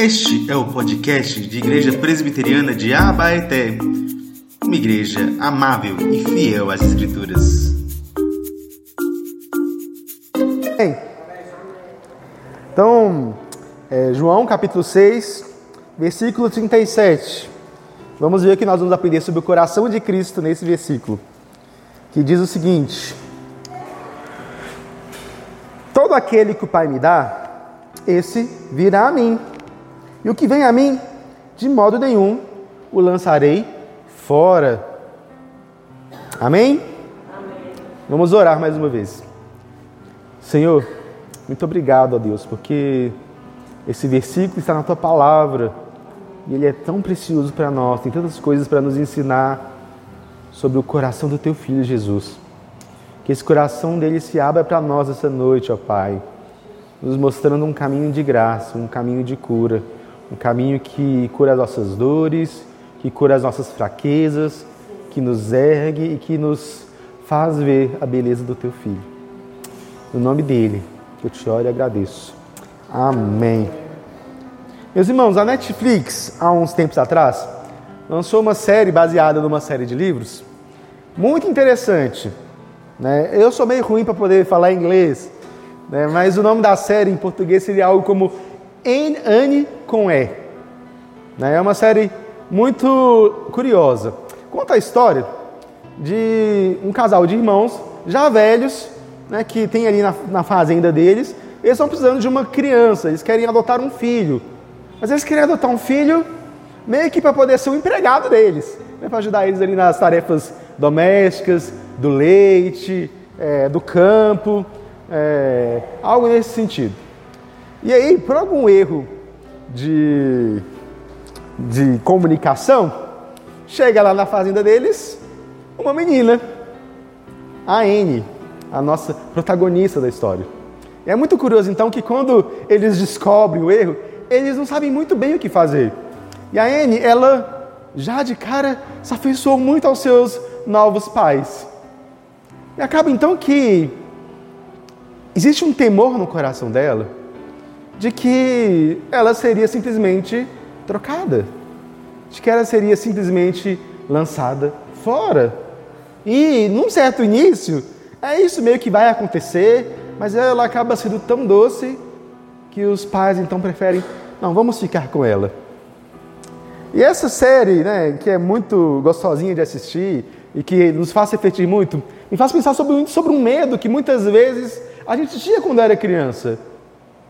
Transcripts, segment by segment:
Este é o podcast de Igreja Presbiteriana de Abaeté, uma igreja amável e fiel às Escrituras. Bem, então, é, João capítulo 6, versículo 37. Vamos ver que nós vamos aprender sobre o coração de Cristo nesse versículo, que diz o seguinte: Todo aquele que o Pai me dá, esse virá a mim. E o que vem a mim, de modo nenhum o lançarei fora. Amém? Amém? Vamos orar mais uma vez. Senhor, muito obrigado, ó Deus, porque esse versículo está na tua palavra e ele é tão precioso para nós, tem tantas coisas para nos ensinar sobre o coração do teu filho Jesus. Que esse coração dele se abra para nós essa noite, ó Pai, nos mostrando um caminho de graça, um caminho de cura um caminho que cura as nossas dores, que cura as nossas fraquezas, que nos ergue e que nos faz ver a beleza do teu filho. No nome dele, eu te oro e agradeço. Amém. Meus irmãos, a Netflix, há uns tempos atrás, lançou uma série baseada numa série de livros muito interessante. Né? Eu sou meio ruim para poder falar inglês, né? mas o nome da série em português seria algo como Anne com E. Né? É uma série muito curiosa. Conta a história de um casal de irmãos já velhos, né, que tem ali na, na fazenda deles, eles estão precisando de uma criança, eles querem adotar um filho. Mas eles querem adotar um filho meio que para poder ser um empregado deles, né, para ajudar eles ali nas tarefas domésticas, do leite, é, do campo, é, algo nesse sentido. E aí, por algum erro de, de comunicação, chega lá na fazenda deles uma menina, a Anne, a nossa protagonista da história. E é muito curioso então que quando eles descobrem o erro, eles não sabem muito bem o que fazer. E a Anne, ela já de cara se afeiçoou muito aos seus novos pais. E acaba então que existe um temor no coração dela de que ela seria simplesmente trocada, de que ela seria simplesmente lançada fora. E num certo início, é isso meio que vai acontecer, mas ela acaba sendo tão doce que os pais então preferem, não, vamos ficar com ela. E essa série, né, que é muito gostosinha de assistir e que nos faz refletir muito, me faz pensar sobre, sobre um medo que muitas vezes a gente tinha quando era criança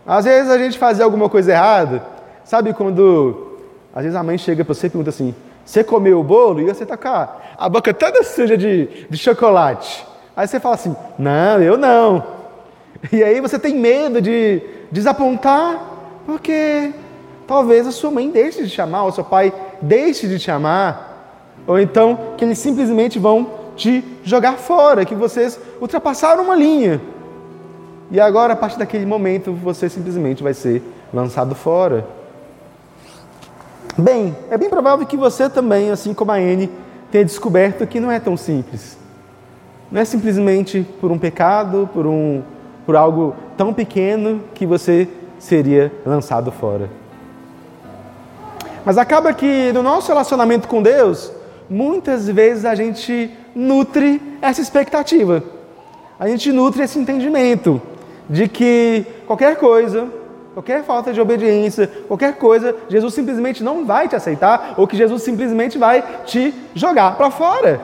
às vezes a gente fazia alguma coisa errada. Sabe quando às vezes a mãe chega para você e pergunta assim: Você comeu o bolo? E você tá com a, boca toda suja de, de chocolate. Aí você fala assim: Não, eu não. E aí você tem medo de desapontar, porque talvez a sua mãe deixe de chamar, ou seu pai deixe de chamar. Ou então que eles simplesmente vão te jogar fora, que vocês ultrapassaram uma linha. E agora, a partir daquele momento, você simplesmente vai ser lançado fora. Bem, é bem provável que você também, assim como a Anne, tenha descoberto que não é tão simples. Não é simplesmente por um pecado, por, um, por algo tão pequeno que você seria lançado fora. Mas acaba que no nosso relacionamento com Deus, muitas vezes a gente nutre essa expectativa, a gente nutre esse entendimento de que qualquer coisa, qualquer falta de obediência, qualquer coisa, Jesus simplesmente não vai te aceitar ou que Jesus simplesmente vai te jogar para fora.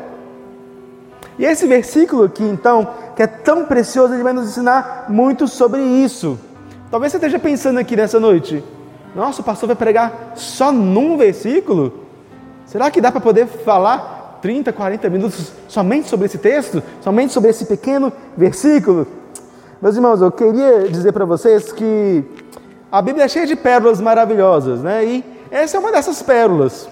E esse versículo aqui, então, que é tão precioso, ele vai nos ensinar muito sobre isso. Talvez você esteja pensando aqui nessa noite, nossa, o pastor vai pregar só num versículo? Será que dá para poder falar 30, 40 minutos somente sobre esse texto? Somente sobre esse pequeno versículo? Meus irmãos, eu queria dizer para vocês que a Bíblia é cheia de pérolas maravilhosas, né? E essa é uma dessas pérolas.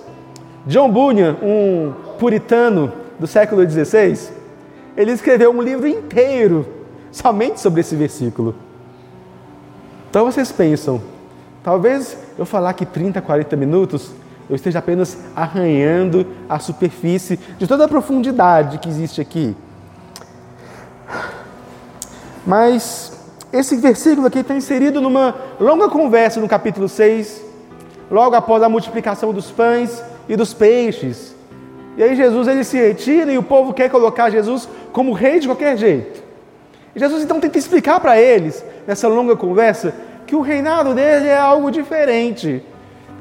John Bunyan, um puritano do século XVI, ele escreveu um livro inteiro somente sobre esse versículo. Então vocês pensam, talvez eu falar que 30, 40 minutos eu esteja apenas arranhando a superfície de toda a profundidade que existe aqui. Mas esse versículo aqui está inserido numa longa conversa no capítulo 6 logo após a multiplicação dos pães e dos peixes. E aí Jesus ele se retira e o povo quer colocar Jesus como rei de qualquer jeito. E Jesus então tenta explicar para eles, nessa longa conversa, que o reinado dele é algo diferente.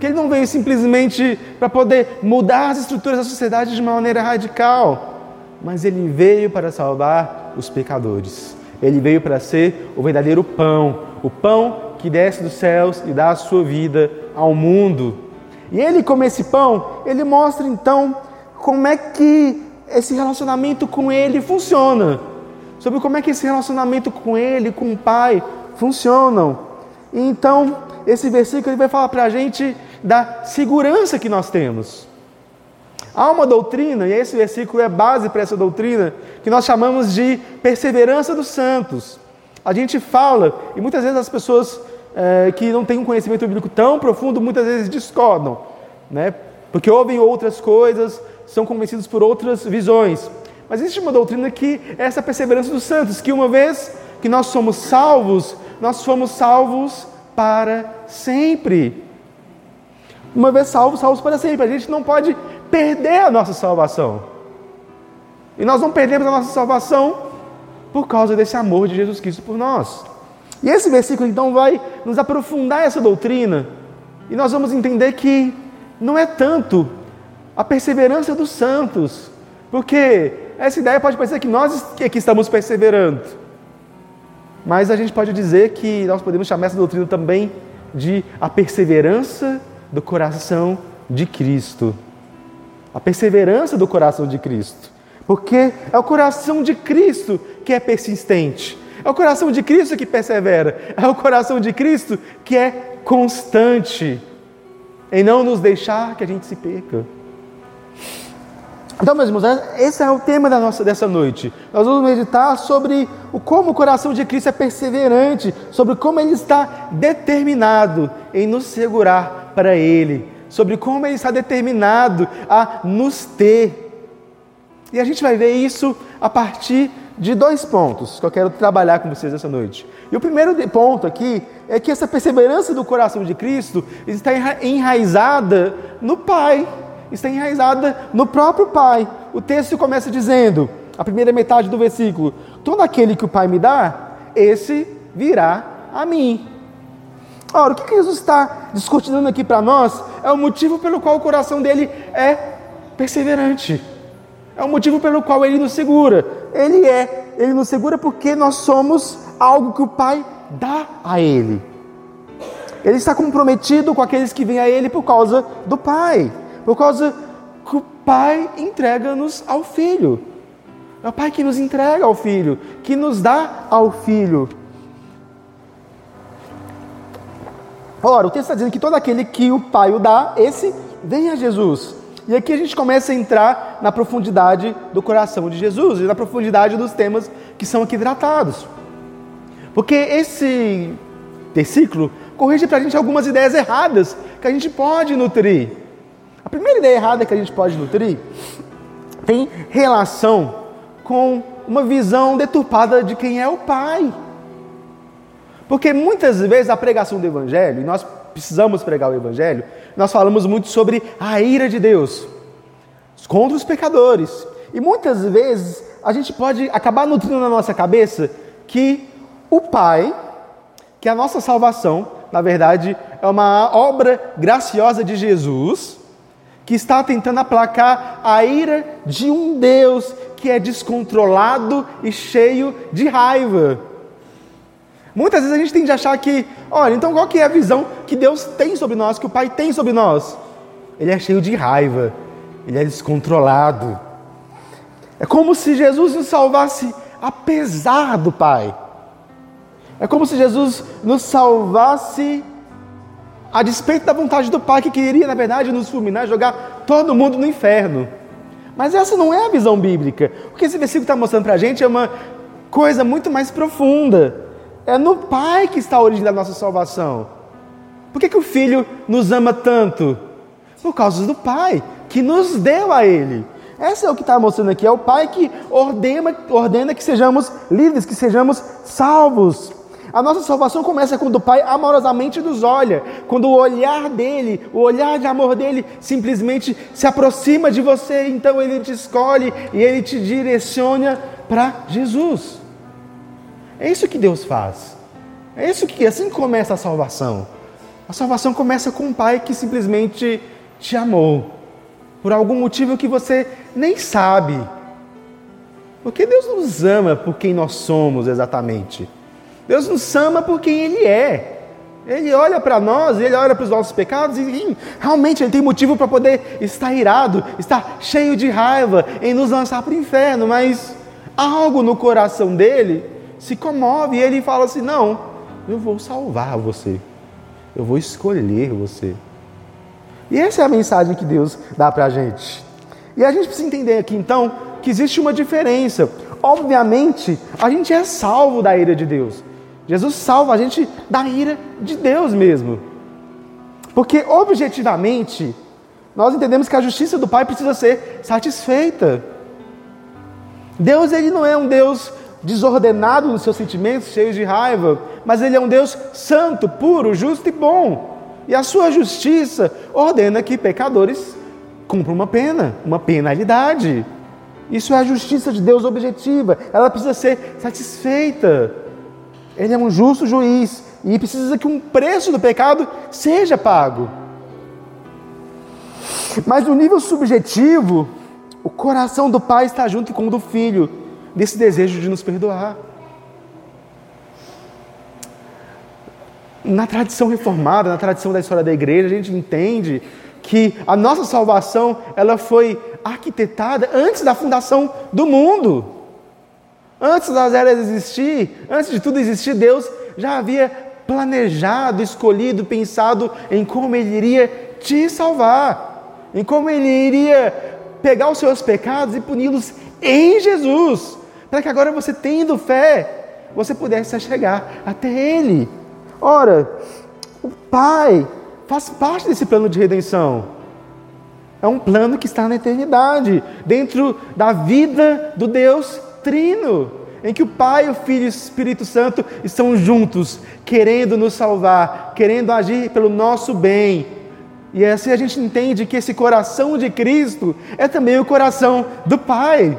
Que ele não veio simplesmente para poder mudar as estruturas da sociedade de uma maneira radical, mas ele veio para salvar os pecadores. Ele veio para ser o verdadeiro pão, o pão que desce dos céus e dá a sua vida ao mundo. E ele, como esse pão, ele mostra então como é que esse relacionamento com ele funciona. Sobre como é que esse relacionamento com ele, com o Pai, funcionam. E então, esse versículo ele vai falar para a gente da segurança que nós temos. Há uma doutrina, e esse versículo é base para essa doutrina, que nós chamamos de perseverança dos santos. A gente fala, e muitas vezes as pessoas é, que não têm um conhecimento bíblico tão profundo, muitas vezes discordam, né? porque ouvem outras coisas, são convencidos por outras visões. Mas existe uma doutrina que é essa perseverança dos santos, que uma vez que nós somos salvos, nós somos salvos para sempre. Uma vez salvos, salvos para sempre. A gente não pode perder a nossa salvação. E nós não perdemos a nossa salvação por causa desse amor de Jesus Cristo por nós. E esse versículo então vai nos aprofundar essa doutrina. E nós vamos entender que não é tanto a perseverança dos santos, porque essa ideia pode parecer que nós é que estamos perseverando. Mas a gente pode dizer que nós podemos chamar essa doutrina também de a perseverança do coração de Cristo. A perseverança do coração de Cristo. Porque é o coração de Cristo que é persistente. É o coração de Cristo que persevera. É o coração de Cristo que é constante em não nos deixar que a gente se perca. Então, meus irmãos, esse é o tema da nossa, dessa noite. Nós vamos meditar sobre o, como o coração de Cristo é perseverante, sobre como ele está determinado em nos segurar para Ele, sobre como ele está determinado a nos ter. E a gente vai ver isso a partir de dois pontos que eu quero trabalhar com vocês essa noite. E o primeiro ponto aqui é que essa perseverança do coração de Cristo está enraizada no Pai está enraizada no próprio Pai. O texto começa dizendo, a primeira metade do versículo: Todo aquele que o Pai me dá, esse virá a mim. Ora, o que Jesus está discutindo aqui para nós é o motivo pelo qual o coração dele é perseverante. É o motivo pelo qual ele nos segura. Ele é, ele nos segura porque nós somos algo que o Pai dá a ele. Ele está comprometido com aqueles que vêm a ele por causa do Pai. Por causa que o Pai entrega-nos ao Filho. É o Pai que nos entrega ao Filho, que nos dá ao Filho. Ora, o texto está dizendo que todo aquele que o Pai o dá, esse vem a Jesus. E aqui a gente começa a entrar na profundidade do coração de Jesus e na profundidade dos temas que são aqui tratados. Porque esse versículo corrige para a gente algumas ideias erradas que a gente pode nutrir. A primeira ideia errada que a gente pode nutrir tem relação com uma visão deturpada de quem é o Pai. Porque muitas vezes a pregação do Evangelho, e nós precisamos pregar o Evangelho, nós falamos muito sobre a ira de Deus contra os pecadores. E muitas vezes a gente pode acabar nutrindo na nossa cabeça que o Pai, que a nossa salvação, na verdade, é uma obra graciosa de Jesus que está tentando aplacar a ira de um Deus que é descontrolado e cheio de raiva. Muitas vezes a gente tem de achar que, olha, então qual que é a visão que Deus tem sobre nós, que o Pai tem sobre nós? Ele é cheio de raiva, ele é descontrolado. É como se Jesus nos salvasse apesar do Pai. É como se Jesus nos salvasse a despeito da vontade do Pai, que queria, na verdade, nos fulminar, jogar todo mundo no inferno. Mas essa não é a visão bíblica. O que esse versículo está mostrando para a gente é uma coisa muito mais profunda. É no Pai que está a origem da nossa salvação. Por que, que o Filho nos ama tanto? Por causa do Pai, que nos deu a Ele. Essa é o que está mostrando aqui. É o Pai que ordena, ordena que sejamos livres, que sejamos salvos. A nossa salvação começa quando o Pai amorosamente nos olha, quando o olhar dele, o olhar de amor dele, simplesmente se aproxima de você, então ele te escolhe e ele te direciona para Jesus. É isso que Deus faz. É isso que assim começa a salvação. A salvação começa com um Pai que simplesmente te amou por algum motivo que você nem sabe. Porque Deus nos ama por quem nós somos exatamente. Deus nos ama por quem Ele é. Ele olha para nós, ele olha para os nossos pecados e realmente ele tem motivo para poder estar irado, estar cheio de raiva em nos lançar para o inferno, mas algo no coração dele se comove e ele fala assim: Não, eu vou salvar você, eu vou escolher você. E essa é a mensagem que Deus dá para a gente. E a gente precisa entender aqui então que existe uma diferença. Obviamente, a gente é salvo da ira de Deus. Jesus salva a gente da ira de Deus mesmo. Porque objetivamente, nós entendemos que a justiça do Pai precisa ser satisfeita. Deus ele não é um Deus desordenado nos seus sentimentos, cheio de raiva, mas ele é um Deus santo, puro, justo e bom. E a sua justiça ordena que pecadores cumpram uma pena, uma penalidade. Isso é a justiça de Deus objetiva, ela precisa ser satisfeita. Ele é um justo juiz e precisa que um preço do pecado seja pago. Mas no nível subjetivo, o coração do pai está junto com o do filho, nesse desejo de nos perdoar. Na tradição reformada, na tradição da história da igreja, a gente entende que a nossa salvação ela foi arquitetada antes da fundação do mundo. Antes das eras existir, antes de tudo existir, Deus já havia planejado, escolhido, pensado em como Ele iria te salvar, em como Ele iria pegar os seus pecados e puni-los em Jesus, para que agora você, tendo fé, você pudesse chegar até Ele. Ora, o Pai faz parte desse plano de redenção. É um plano que está na eternidade, dentro da vida do Deus trino, em que o Pai, o Filho e o Espírito Santo estão juntos, querendo nos salvar, querendo agir pelo nosso bem. E assim a gente entende que esse coração de Cristo é também o coração do Pai.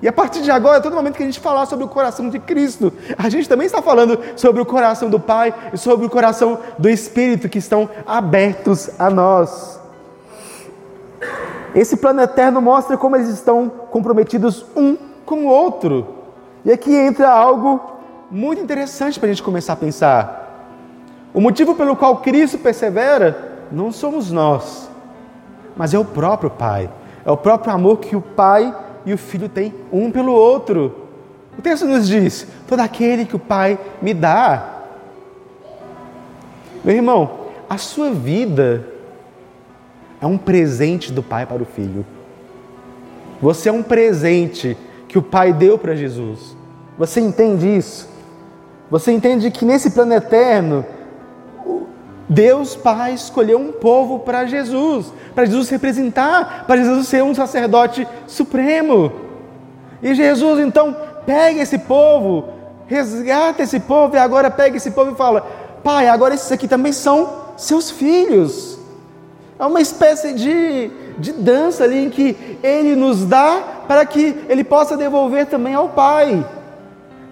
E a partir de agora, todo momento que a gente falar sobre o coração de Cristo, a gente também está falando sobre o coração do Pai e sobre o coração do Espírito que estão abertos a nós. Esse plano eterno mostra como eles estão comprometidos um com o outro. E aqui entra algo muito interessante para a gente começar a pensar. O motivo pelo qual Cristo persevera não somos nós, mas é o próprio Pai. É o próprio amor que o Pai e o Filho têm um pelo outro. O texto nos diz: todo aquele que o Pai me dá. Meu irmão, a sua vida é um presente do Pai para o Filho. Você é um presente que o Pai deu para Jesus. Você entende isso? Você entende que nesse plano eterno, Deus Pai escolheu um povo para Jesus, para Jesus representar, para Jesus ser um sacerdote supremo. E Jesus então pega esse povo, resgata esse povo e agora pega esse povo e fala: Pai, agora esses aqui também são seus filhos. É uma espécie de, de dança ali em que ele nos dá para que ele possa devolver também ao Pai.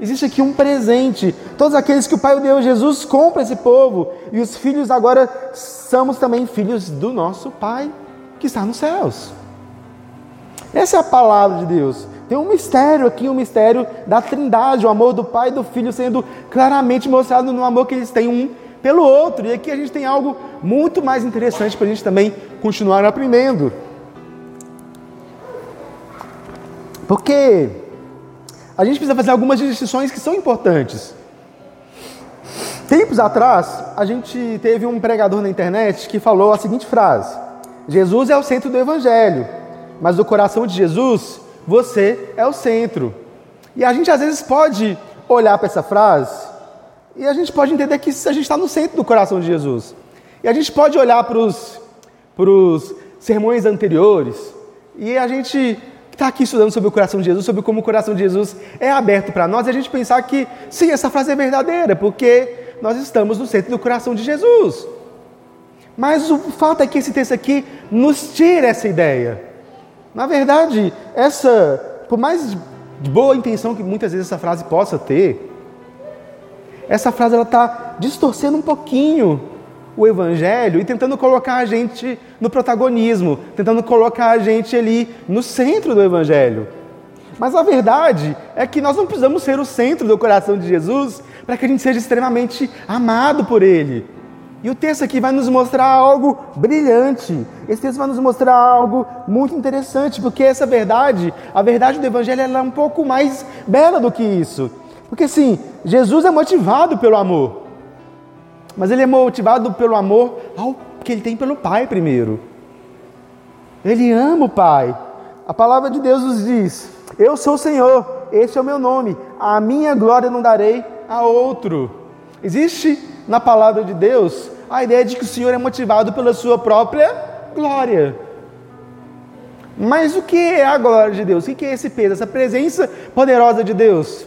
Existe aqui um presente. Todos aqueles que o Pai deu, Jesus compra esse povo. E os filhos agora somos também filhos do nosso Pai que está nos céus. Essa é a palavra de Deus. Tem um mistério aqui, um mistério da trindade, o amor do Pai e do Filho sendo claramente mostrado no amor que eles têm um pelo outro. E aqui a gente tem algo muito mais interessante para a gente também continuar aprendendo. Porque a gente precisa fazer algumas distinções que são importantes. Tempos atrás, a gente teve um pregador na internet que falou a seguinte frase: Jesus é o centro do evangelho, mas do coração de Jesus, você é o centro. E a gente às vezes pode olhar para essa frase e a gente pode entender que a gente está no centro do coração de Jesus. E a gente pode olhar para os sermões anteriores e a gente está aqui estudando sobre o coração de Jesus, sobre como o coração de Jesus é aberto para nós, e a gente pensar que, sim, essa frase é verdadeira, porque nós estamos no centro do coração de Jesus. Mas o fato é que esse texto aqui nos tira essa ideia. Na verdade, essa, por mais boa intenção que muitas vezes essa frase possa ter, essa frase ela está distorcendo um pouquinho o evangelho e tentando colocar a gente no protagonismo, tentando colocar a gente ali no centro do evangelho. Mas a verdade é que nós não precisamos ser o centro do coração de Jesus para que a gente seja extremamente amado por Ele. E o texto aqui vai nos mostrar algo brilhante. Esse texto vai nos mostrar algo muito interessante, porque essa verdade, a verdade do Evangelho, é um pouco mais bela do que isso. Porque sim, Jesus é motivado pelo amor, mas ele é motivado pelo amor ao que ele tem pelo Pai primeiro. Ele ama o Pai. A palavra de Deus nos diz: Eu sou o Senhor, esse é o meu nome, a minha glória não darei a outro. Existe na palavra de Deus a ideia de que o Senhor é motivado pela sua própria glória. Mas o que é a glória de Deus? O que é esse peso, essa presença poderosa de Deus?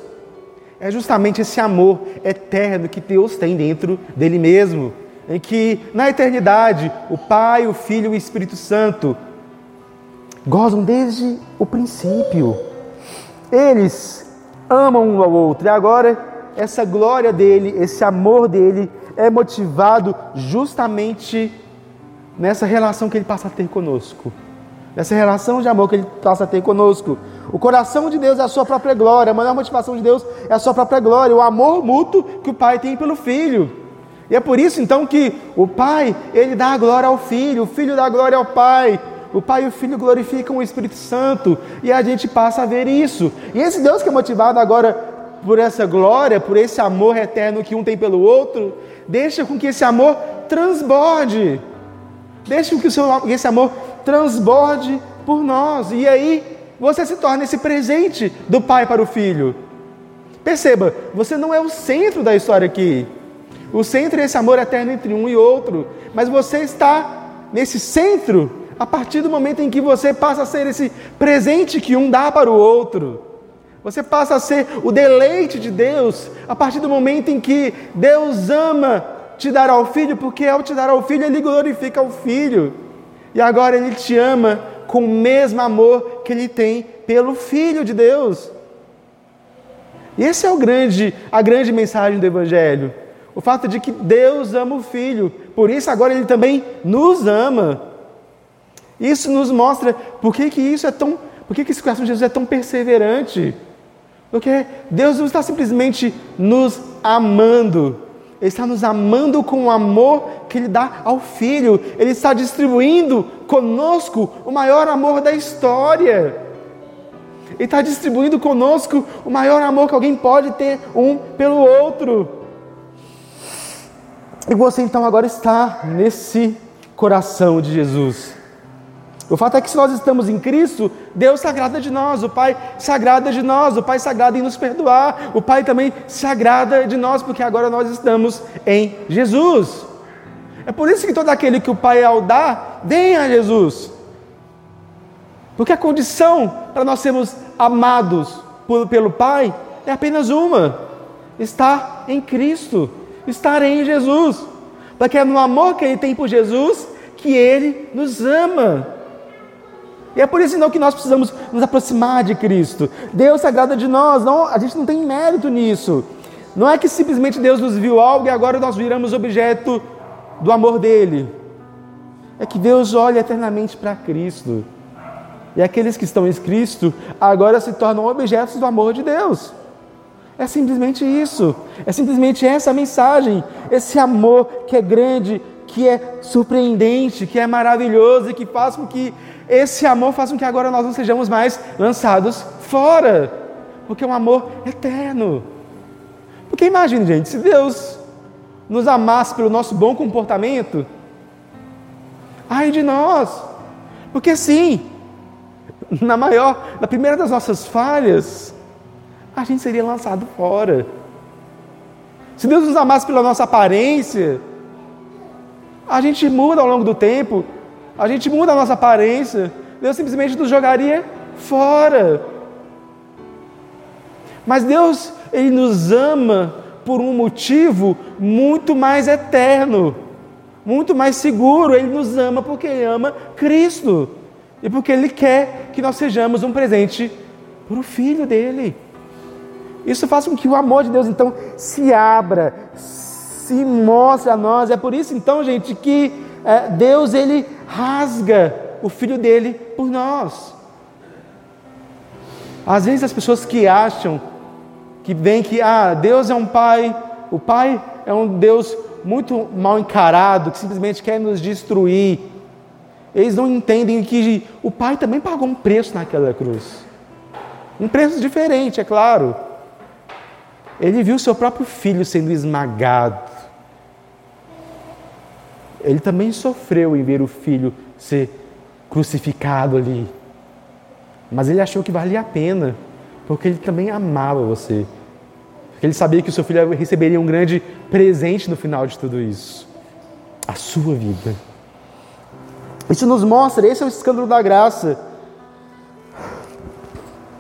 É justamente esse amor eterno que Deus tem dentro dele mesmo, em que na eternidade o Pai, o Filho e o Espírito Santo gozam desde o princípio. Eles amam um ao outro e agora essa glória dele, esse amor dele é motivado justamente nessa relação que ele passa a ter conosco. Nessa relação de amor que ele passa a ter conosco. O coração de Deus é a sua própria glória, a maior motivação de Deus é a sua própria glória, o amor mútuo que o Pai tem pelo Filho. E é por isso então que o Pai, ele dá a glória ao Filho, o Filho dá a glória ao Pai. O Pai e o Filho glorificam o Espírito Santo e a gente passa a ver isso. E esse Deus que é motivado agora por essa glória, por esse amor eterno que um tem pelo outro, Deixa com que esse amor transborde. Deixa com que esse amor transborde por nós. E aí você se torna esse presente do pai para o filho. Perceba, você não é o centro da história aqui. O centro é esse amor eterno entre um e outro. Mas você está nesse centro a partir do momento em que você passa a ser esse presente que um dá para o outro. Você passa a ser o deleite de Deus a partir do momento em que Deus ama te dar ao filho, porque ao te dar ao filho, ele glorifica o filho. E agora ele te ama com o mesmo amor que ele tem pelo filho de Deus. E esse é o grande, a grande mensagem do evangelho. O fato de que Deus ama o filho, por isso agora ele também nos ama. Isso nos mostra por que, que isso é tão, por que, que esse coração de Jesus é tão perseverante. Porque Deus não está simplesmente nos amando, Ele está nos amando com o amor que Ele dá ao Filho, Ele está distribuindo conosco o maior amor da história. Ele está distribuindo conosco o maior amor que alguém pode ter um pelo outro. E você então agora está nesse coração de Jesus. O fato é que se nós estamos em Cristo, Deus se agrada de nós, o Pai se agrada de nós, o Pai se agrada em nos perdoar, o Pai também se agrada de nós, porque agora nós estamos em Jesus. É por isso que todo aquele que o Pai ao dar, vem a Jesus. Porque a condição para nós sermos amados por, pelo Pai é apenas uma: estar em Cristo, estar em Jesus. Porque é no amor que Ele tem por Jesus que Ele nos ama. E é por isso então que nós precisamos nos aproximar de Cristo. Deus se agrada de nós, não, a gente não tem mérito nisso. Não é que simplesmente Deus nos viu algo e agora nós viramos objeto do amor dele. É que Deus olha eternamente para Cristo. E aqueles que estão em Cristo agora se tornam objetos do amor de Deus. É simplesmente isso. É simplesmente essa mensagem. Esse amor que é grande, que é surpreendente, que é maravilhoso e que faz com que esse amor faz com que agora nós não sejamos mais lançados fora, porque é um amor eterno. Porque imagine, gente, se Deus nos amasse pelo nosso bom comportamento, ai de nós, porque sim, na maior, na primeira das nossas falhas, a gente seria lançado fora. Se Deus nos amasse pela nossa aparência, a gente muda ao longo do tempo, a gente muda a nossa aparência, Deus simplesmente nos jogaria fora. Mas Deus, Ele nos ama por um motivo muito mais eterno, muito mais seguro. Ele nos ama porque Ele ama Cristo e porque Ele quer que nós sejamos um presente para o Filho dele. Isso faz com que o amor de Deus então se abra, se mostre a nós. É por isso então, gente, que é, Deus ele rasga o Filho dele por nós. Às vezes as pessoas que acham que vem que ah, Deus é um pai, o pai é um Deus muito mal encarado, que simplesmente quer nos destruir. Eles não entendem que o pai também pagou um preço naquela cruz. Um preço diferente, é claro. Ele viu seu próprio filho sendo esmagado. Ele também sofreu em ver o filho ser crucificado ali. Mas ele achou que valia a pena, porque ele também amava você. Porque ele sabia que o seu filho receberia um grande presente no final de tudo isso a sua vida. Isso nos mostra, esse é o escândalo da graça.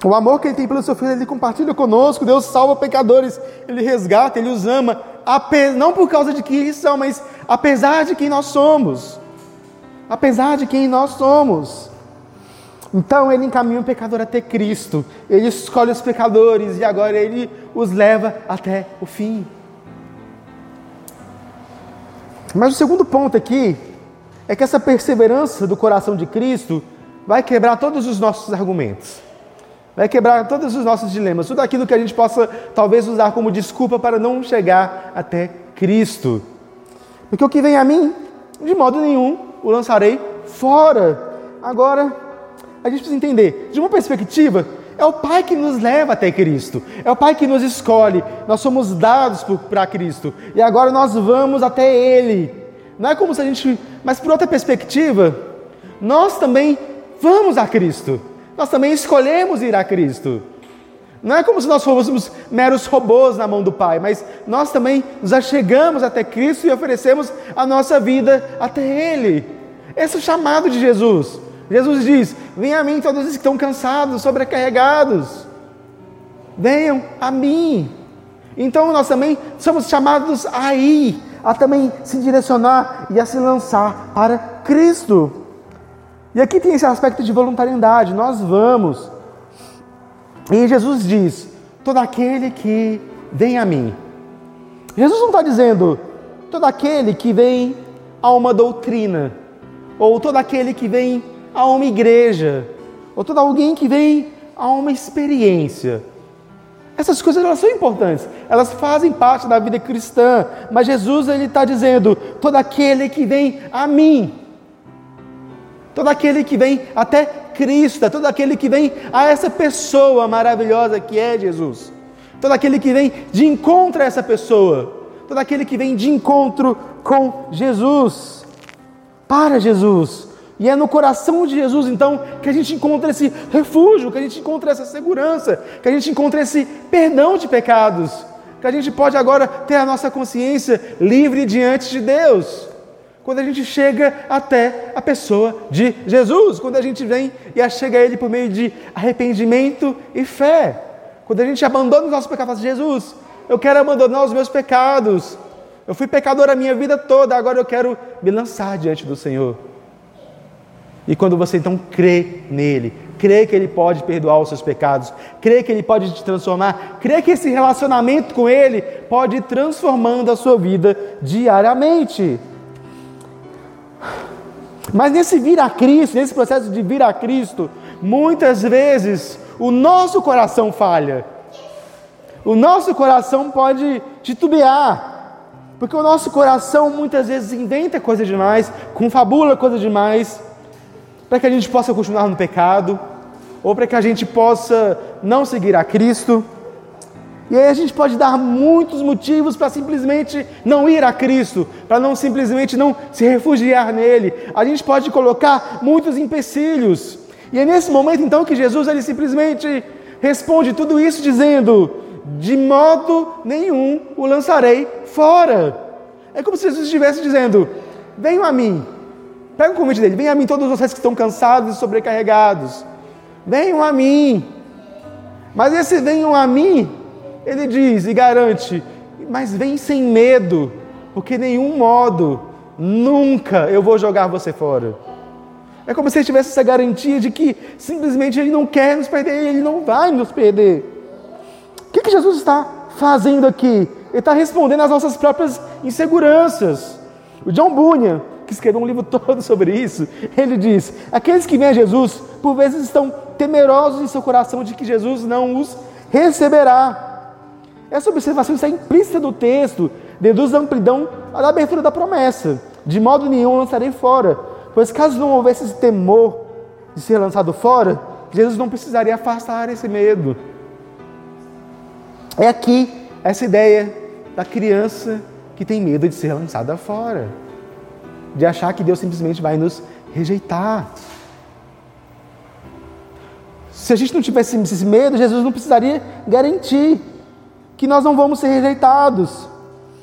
O amor que ele tem pelo seu filho, ele compartilha conosco. Deus salva pecadores, ele resgata, ele os ama, não por causa de quem eles são, mas apesar de quem nós somos. Apesar de quem nós somos. Então ele encaminha o pecador até Cristo, ele escolhe os pecadores e agora ele os leva até o fim. Mas o segundo ponto aqui é que essa perseverança do coração de Cristo vai quebrar todos os nossos argumentos, vai quebrar todos os nossos dilemas, tudo aquilo que a gente possa talvez usar como desculpa para não chegar até Cristo. Porque o que vem a mim, de modo nenhum o lançarei fora. Agora, a gente precisa entender, de uma perspectiva, é o Pai que nos leva até Cristo, é o Pai que nos escolhe, nós somos dados para Cristo e agora nós vamos até Ele. Não é como se a gente. Mas por outra perspectiva, nós também vamos a Cristo, nós também escolhemos ir a Cristo. Não é como se nós fôssemos meros robôs na mão do Pai, mas nós também nos achegamos até Cristo e oferecemos a nossa vida até Ele. Esse é o chamado de Jesus. Jesus diz: Venham a mim todos os que estão cansados, sobrecarregados. Venham a mim. Então nós também somos chamados a ir, a também se direcionar e a se lançar para Cristo. E aqui tem esse aspecto de voluntariedade, nós vamos. E Jesus diz: todo aquele que vem a mim. Jesus não está dizendo todo aquele que vem a uma doutrina, ou todo aquele que vem a uma igreja, ou todo alguém que vem a uma experiência. Essas coisas elas são importantes, elas fazem parte da vida cristã, mas Jesus ele está dizendo: todo aquele que vem a mim, todo aquele que vem até Cristo, todo aquele que vem a essa pessoa maravilhosa que é Jesus, todo aquele que vem de encontro a essa pessoa, todo aquele que vem de encontro com Jesus, para Jesus. E é no coração de Jesus, então, que a gente encontra esse refúgio, que a gente encontra essa segurança, que a gente encontra esse perdão de pecados, que a gente pode agora ter a nossa consciência livre diante de Deus. Quando a gente chega até a pessoa de Jesus, quando a gente vem e a chega a Ele por meio de arrependimento e fé, quando a gente abandona os nossos pecados, Jesus, eu quero abandonar os meus pecados. Eu fui pecador a minha vida toda, agora eu quero me lançar diante do Senhor. E quando você então crê nele, crê que ele pode perdoar os seus pecados, crê que ele pode te transformar, crê que esse relacionamento com ele pode ir transformando a sua vida diariamente. Mas nesse vir a Cristo, nesse processo de vir a Cristo, muitas vezes o nosso coração falha. O nosso coração pode titubear. Porque o nosso coração muitas vezes inventa coisa demais, confabula coisa demais para que a gente possa continuar no pecado, ou para que a gente possa não seguir a Cristo. E aí a gente pode dar muitos motivos para simplesmente não ir a Cristo, para não simplesmente não se refugiar nele. A gente pode colocar muitos empecilhos. E é nesse momento então que Jesus ele simplesmente responde tudo isso dizendo: de modo nenhum o lançarei fora. É como se Jesus estivesse dizendo: venham a mim, Pega o convite dele, venha a mim todos vocês que estão cansados e sobrecarregados. venham a mim. Mas esse venham a mim, ele diz e garante, mas vem sem medo, porque nenhum modo, nunca eu vou jogar você fora. É como se ele tivesse essa garantia de que simplesmente ele não quer nos perder, ele não vai nos perder. O que, que Jesus está fazendo aqui? Ele está respondendo às nossas próprias inseguranças. O John Bunyan, que escreveu um livro todo sobre isso, ele diz: aqueles que vêm a Jesus, por vezes estão temerosos em seu coração de que Jesus não os receberá. Essa observação está implícita do texto, deduz a amplidão da abertura da promessa. De modo nenhum lançarei fora, pois caso não houvesse esse temor de ser lançado fora, Jesus não precisaria afastar esse medo. É aqui essa ideia da criança que tem medo de ser lançada fora, de achar que Deus simplesmente vai nos rejeitar. Se a gente não tivesse esse medo, Jesus não precisaria garantir que nós não vamos ser rejeitados.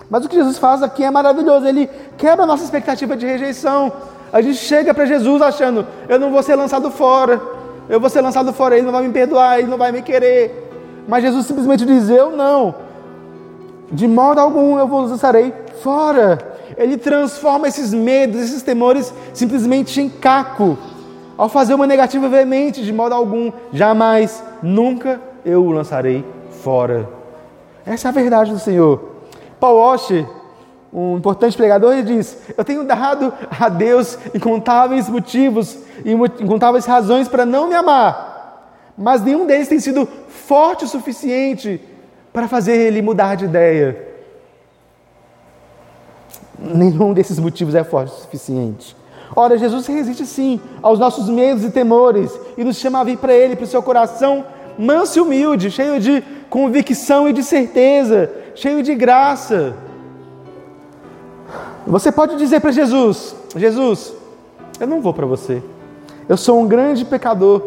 Mas o que Jesus faz aqui é maravilhoso, ele quebra a nossa expectativa de rejeição. A gente chega para Jesus achando, eu não vou ser lançado fora, eu vou ser lançado fora, ele não vai me perdoar, ele não vai me querer. Mas Jesus simplesmente diz: Eu não, de modo algum eu vos lançarei fora. Ele transforma esses medos, esses temores, simplesmente em caco. Ao fazer uma negativa veemente, de modo algum, jamais, nunca eu o lançarei fora. Essa é a verdade do Senhor. Paul Washer, um importante pregador, ele diz: Eu tenho dado a Deus incontáveis motivos e incontáveis razões para não me amar, mas nenhum deles tem sido forte o suficiente para fazer ele mudar de ideia. Nenhum desses motivos é forte o suficiente. Ora, Jesus resiste sim aos nossos medos e temores e nos chama a vir para Ele, para o seu coração manso e humilde, cheio de convicção e de certeza, cheio de graça. Você pode dizer para Jesus: Jesus, eu não vou para você. Eu sou um grande pecador.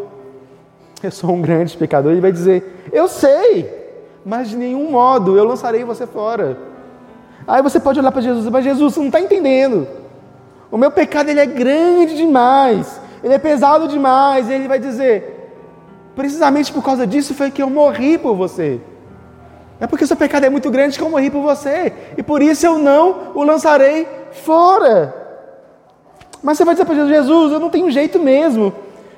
Eu sou um grande pecador. Ele vai dizer: Eu sei, mas de nenhum modo eu lançarei você fora. Aí você pode olhar para Jesus mas Jesus, você não está entendendo. O meu pecado ele é grande demais, ele é pesado demais. Ele vai dizer: precisamente por causa disso foi que eu morri por você. É porque o seu pecado é muito grande que eu morri por você. E por isso eu não o lançarei fora. Mas você vai dizer para Jesus: Jesus, eu não tenho jeito mesmo.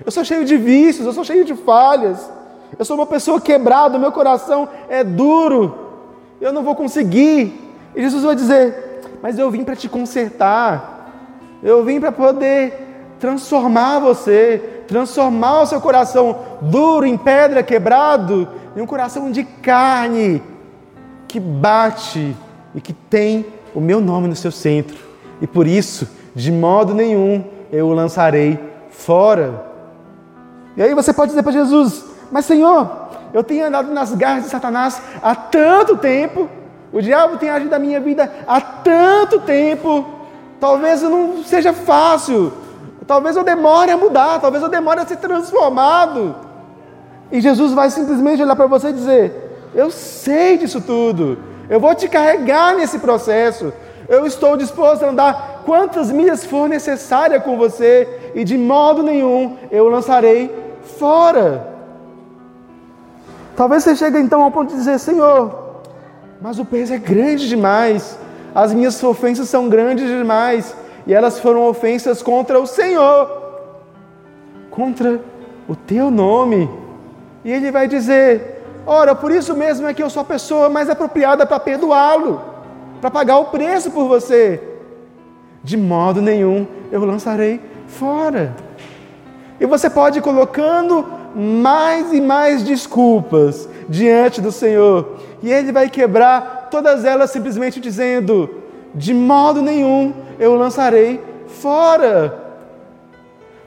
Eu sou cheio de vícios, eu sou cheio de falhas. Eu sou uma pessoa quebrada, meu coração é duro. Eu não vou conseguir. E Jesus vai dizer: Mas eu vim para te consertar. Eu vim para poder transformar você, transformar o seu coração duro em pedra, quebrado, em um coração de carne que bate e que tem o meu nome no seu centro. E por isso, de modo nenhum, eu o lançarei fora. E aí você pode dizer para Jesus: Mas Senhor, eu tenho andado nas garras de Satanás há tanto tempo, o diabo tem agido na minha vida há tanto tempo Talvez não seja fácil. Talvez eu demore a mudar. Talvez eu demore a ser transformado. E Jesus vai simplesmente olhar para você e dizer: Eu sei disso tudo. Eu vou te carregar nesse processo. Eu estou disposto a andar quantas milhas for necessária com você. E de modo nenhum eu lançarei fora. Talvez você chegue então ao ponto de dizer: Senhor, mas o peso é grande demais. As minhas ofensas são grandes demais e elas foram ofensas contra o Senhor, contra o teu nome. E ele vai dizer: Ora, por isso mesmo é que eu sou a pessoa mais apropriada para perdoá-lo, para pagar o preço por você. De modo nenhum eu lançarei fora. E você pode ir colocando mais e mais desculpas diante do Senhor, e Ele vai quebrar todas elas simplesmente dizendo: de modo nenhum eu lançarei fora.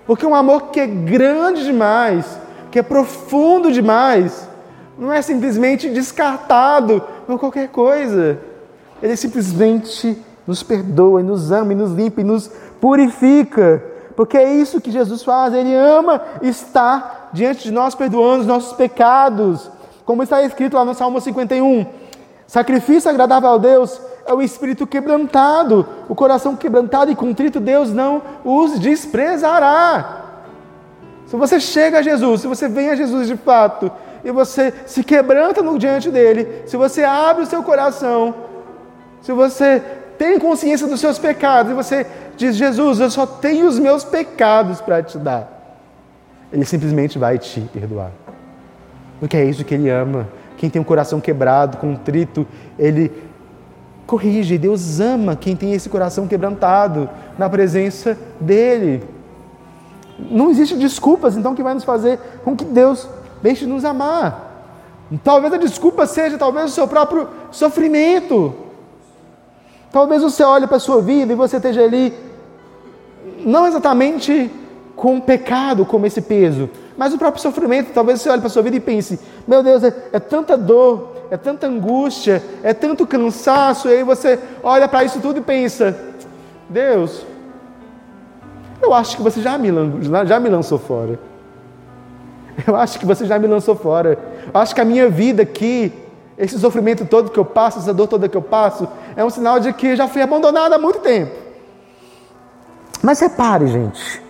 Porque um amor que é grande demais, que é profundo demais, não é simplesmente descartado por qualquer coisa. Ele simplesmente nos perdoa, e nos ama, e nos limpa, e nos purifica. Porque é isso que Jesus faz. Ele ama estar diante de nós, perdoando os nossos pecados. Como está escrito lá no Salmo 51. Sacrifício agradável a Deus é o espírito quebrantado, o coração quebrantado e contrito, Deus não os desprezará. Se você chega a Jesus, se você vem a Jesus de fato, e você se quebranta no diante dele, se você abre o seu coração, se você tem consciência dos seus pecados e você diz: Jesus, eu só tenho os meus pecados para te dar, ele simplesmente vai te perdoar. Porque é isso que ele ama. Quem tem o um coração quebrado, contrito, ele corrige. Deus ama quem tem esse coração quebrantado na presença dele. Não existe desculpas, então, que vai nos fazer com que Deus deixe de nos amar. Talvez a desculpa seja talvez o seu próprio sofrimento. Talvez você olhe para a sua vida e você esteja ali, não exatamente com pecado como esse peso, mas o próprio sofrimento. Talvez você olhe para a sua vida e pense: meu Deus, é, é tanta dor, é tanta angústia, é tanto cansaço. E aí você olha para isso tudo e pensa: Deus, eu acho que você já me, já me lançou fora. Eu acho que você já me lançou fora. Eu acho que a minha vida aqui, esse sofrimento todo que eu passo, essa dor toda que eu passo, é um sinal de que já fui abandonado há muito tempo. Mas repare, gente.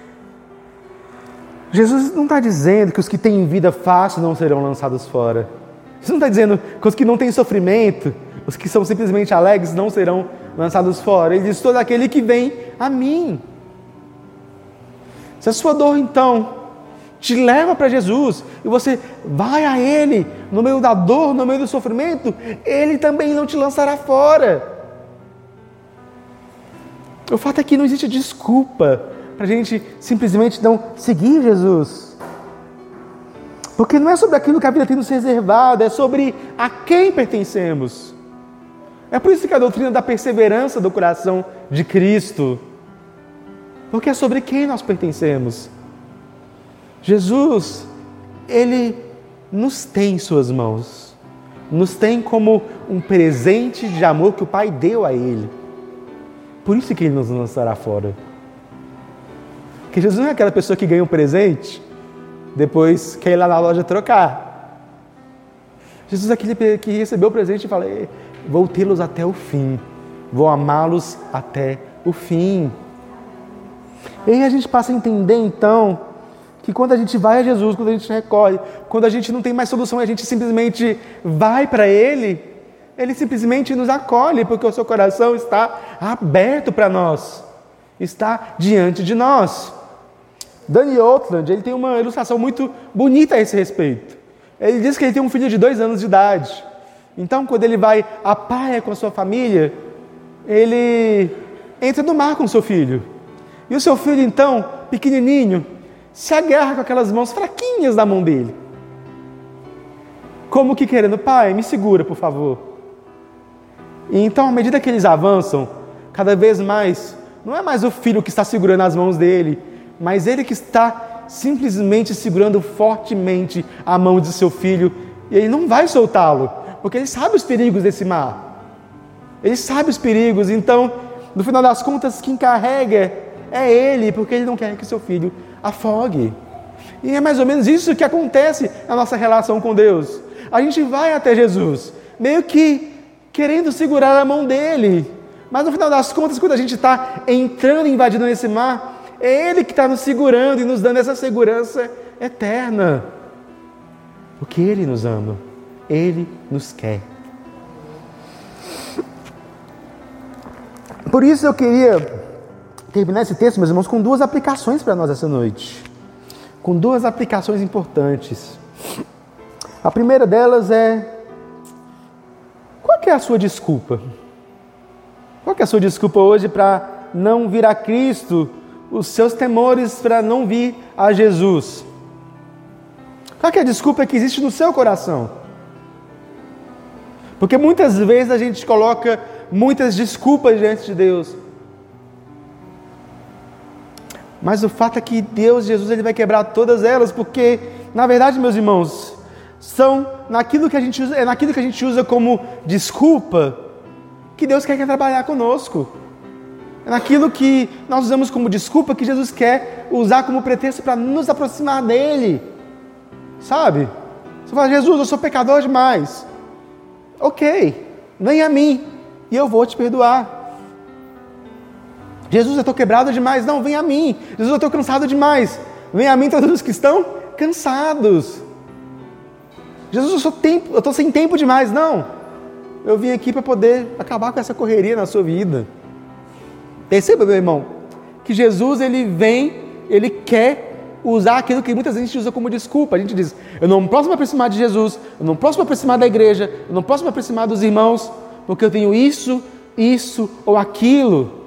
Jesus não está dizendo que os que têm vida fácil não serão lançados fora. Jesus não está dizendo que os que não têm sofrimento, os que são simplesmente alegres, não serão lançados fora. Ele diz: todo aquele que vem a mim. Se a sua dor, então, te leva para Jesus e você vai a Ele no meio da dor, no meio do sofrimento, Ele também não te lançará fora. O fato é que não existe desculpa para a gente simplesmente não seguir Jesus. Porque não é sobre aquilo que a vida tem nos reservado, é sobre a quem pertencemos. É por isso que a doutrina da perseverança do coração de Cristo porque é sobre quem nós pertencemos. Jesus, Ele nos tem em Suas mãos, nos tem como um presente de amor que o Pai deu a Ele. Por isso que Ele nos lançará fora. Porque Jesus não é aquela pessoa que ganha um presente, depois quer ir lá na loja trocar. Jesus é aquele que recebeu o presente e fala: Vou tê-los até o fim, vou amá-los até o fim. E aí a gente passa a entender então que quando a gente vai a Jesus, quando a gente recolhe, quando a gente não tem mais solução, a gente simplesmente vai para Ele, Ele simplesmente nos acolhe, porque o seu coração está aberto para nós, está diante de nós. Danny Outland, ele tem uma ilustração muito bonita a esse respeito. Ele diz que ele tem um filho de dois anos de idade. Então, quando ele vai à praia com a sua família, ele entra no mar com o seu filho. E o seu filho, então, pequenininho, se agarra com aquelas mãos fraquinhas da mão dele. Como que querendo, pai, me segura, por favor. E então, à medida que eles avançam, cada vez mais, não é mais o filho que está segurando as mãos dele, mas ele que está simplesmente segurando fortemente a mão de seu filho, e ele não vai soltá-lo, porque ele sabe os perigos desse mar. Ele sabe os perigos, então, no final das contas, quem carrega é ele, porque ele não quer que seu filho afogue. E é mais ou menos isso que acontece na nossa relação com Deus. A gente vai até Jesus, meio que querendo segurar a mão dele. Mas no final das contas, quando a gente está entrando, invadindo nesse mar, é Ele que está nos segurando e nos dando essa segurança eterna. Porque Ele nos ama, Ele nos quer. Por isso eu queria terminar esse texto, meus irmãos, com duas aplicações para nós essa noite. Com duas aplicações importantes. A primeira delas é: qual é a sua desculpa? Qual é a sua desculpa hoje para não vir a Cristo? Os seus temores para não vir a Jesus? Qual é a desculpa que existe no seu coração? Porque muitas vezes a gente coloca muitas desculpas diante de Deus. Mas o fato é que Deus, Jesus, ele vai quebrar todas elas, porque, na verdade, meus irmãos, são naquilo que a gente usa, é naquilo que a gente usa como desculpa que Deus quer, quer trabalhar conosco. Naquilo que nós usamos como desculpa que Jesus quer usar como pretexto para nos aproximar dele. Sabe? Você fala, Jesus, eu sou pecador demais. Ok, vem a mim e eu vou te perdoar. Jesus, eu estou quebrado demais. Não, vem a mim. Jesus, eu estou cansado demais. Vem a mim todos os que estão cansados. Jesus, eu estou sem tempo demais. Não. Eu vim aqui para poder acabar com essa correria na sua vida. Perceba, meu irmão, que Jesus ele vem, ele quer usar aquilo que muitas vezes a gente usa como desculpa. A gente diz: eu não posso me aproximar de Jesus, eu não posso me aproximar da igreja, eu não posso me aproximar dos irmãos, porque eu tenho isso, isso ou aquilo.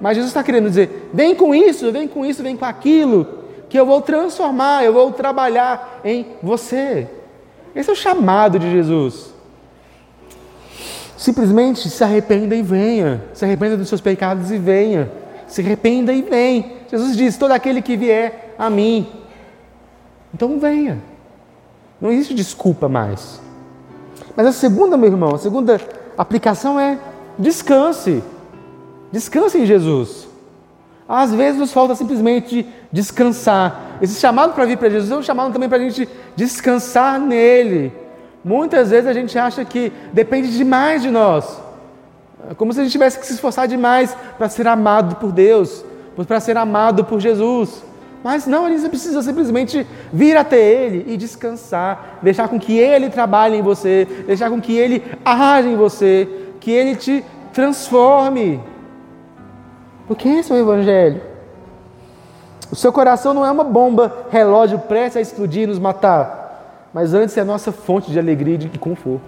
Mas Jesus está querendo dizer: vem com isso, vem com isso, vem com aquilo, que eu vou transformar, eu vou trabalhar em você. Esse é o chamado de Jesus. Simplesmente se arrependa e venha. Se arrependa dos seus pecados e venha. Se arrependa e vem. Jesus diz: todo aquele que vier a mim. Então venha. Não existe desculpa mais. Mas a segunda, meu irmão, a segunda aplicação é descanse. Descanse em Jesus. Às vezes nos falta simplesmente descansar. Esse chamado para vir para Jesus é um chamado também para a gente descansar nele. Muitas vezes a gente acha que depende demais de nós. É como se a gente tivesse que se esforçar demais para ser amado por Deus, para ser amado por Jesus. Mas não, a gente precisa simplesmente vir até Ele e descansar, deixar com que Ele trabalhe em você, deixar com que Ele age em você, que Ele te transforme. Porque esse é o Evangelho. O seu coração não é uma bomba, relógio prestes a explodir e nos matar, mas antes é a nossa fonte de alegria e de conforto.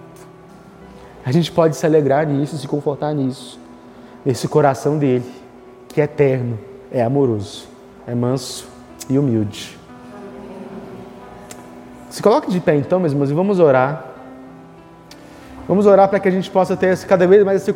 A gente pode se alegrar nisso, se confortar nisso, nesse coração dele, que é eterno, é amoroso, é manso e humilde. Se coloque de pé então, meus irmãos, e vamos orar. Vamos orar para que a gente possa ter cada vez mais esse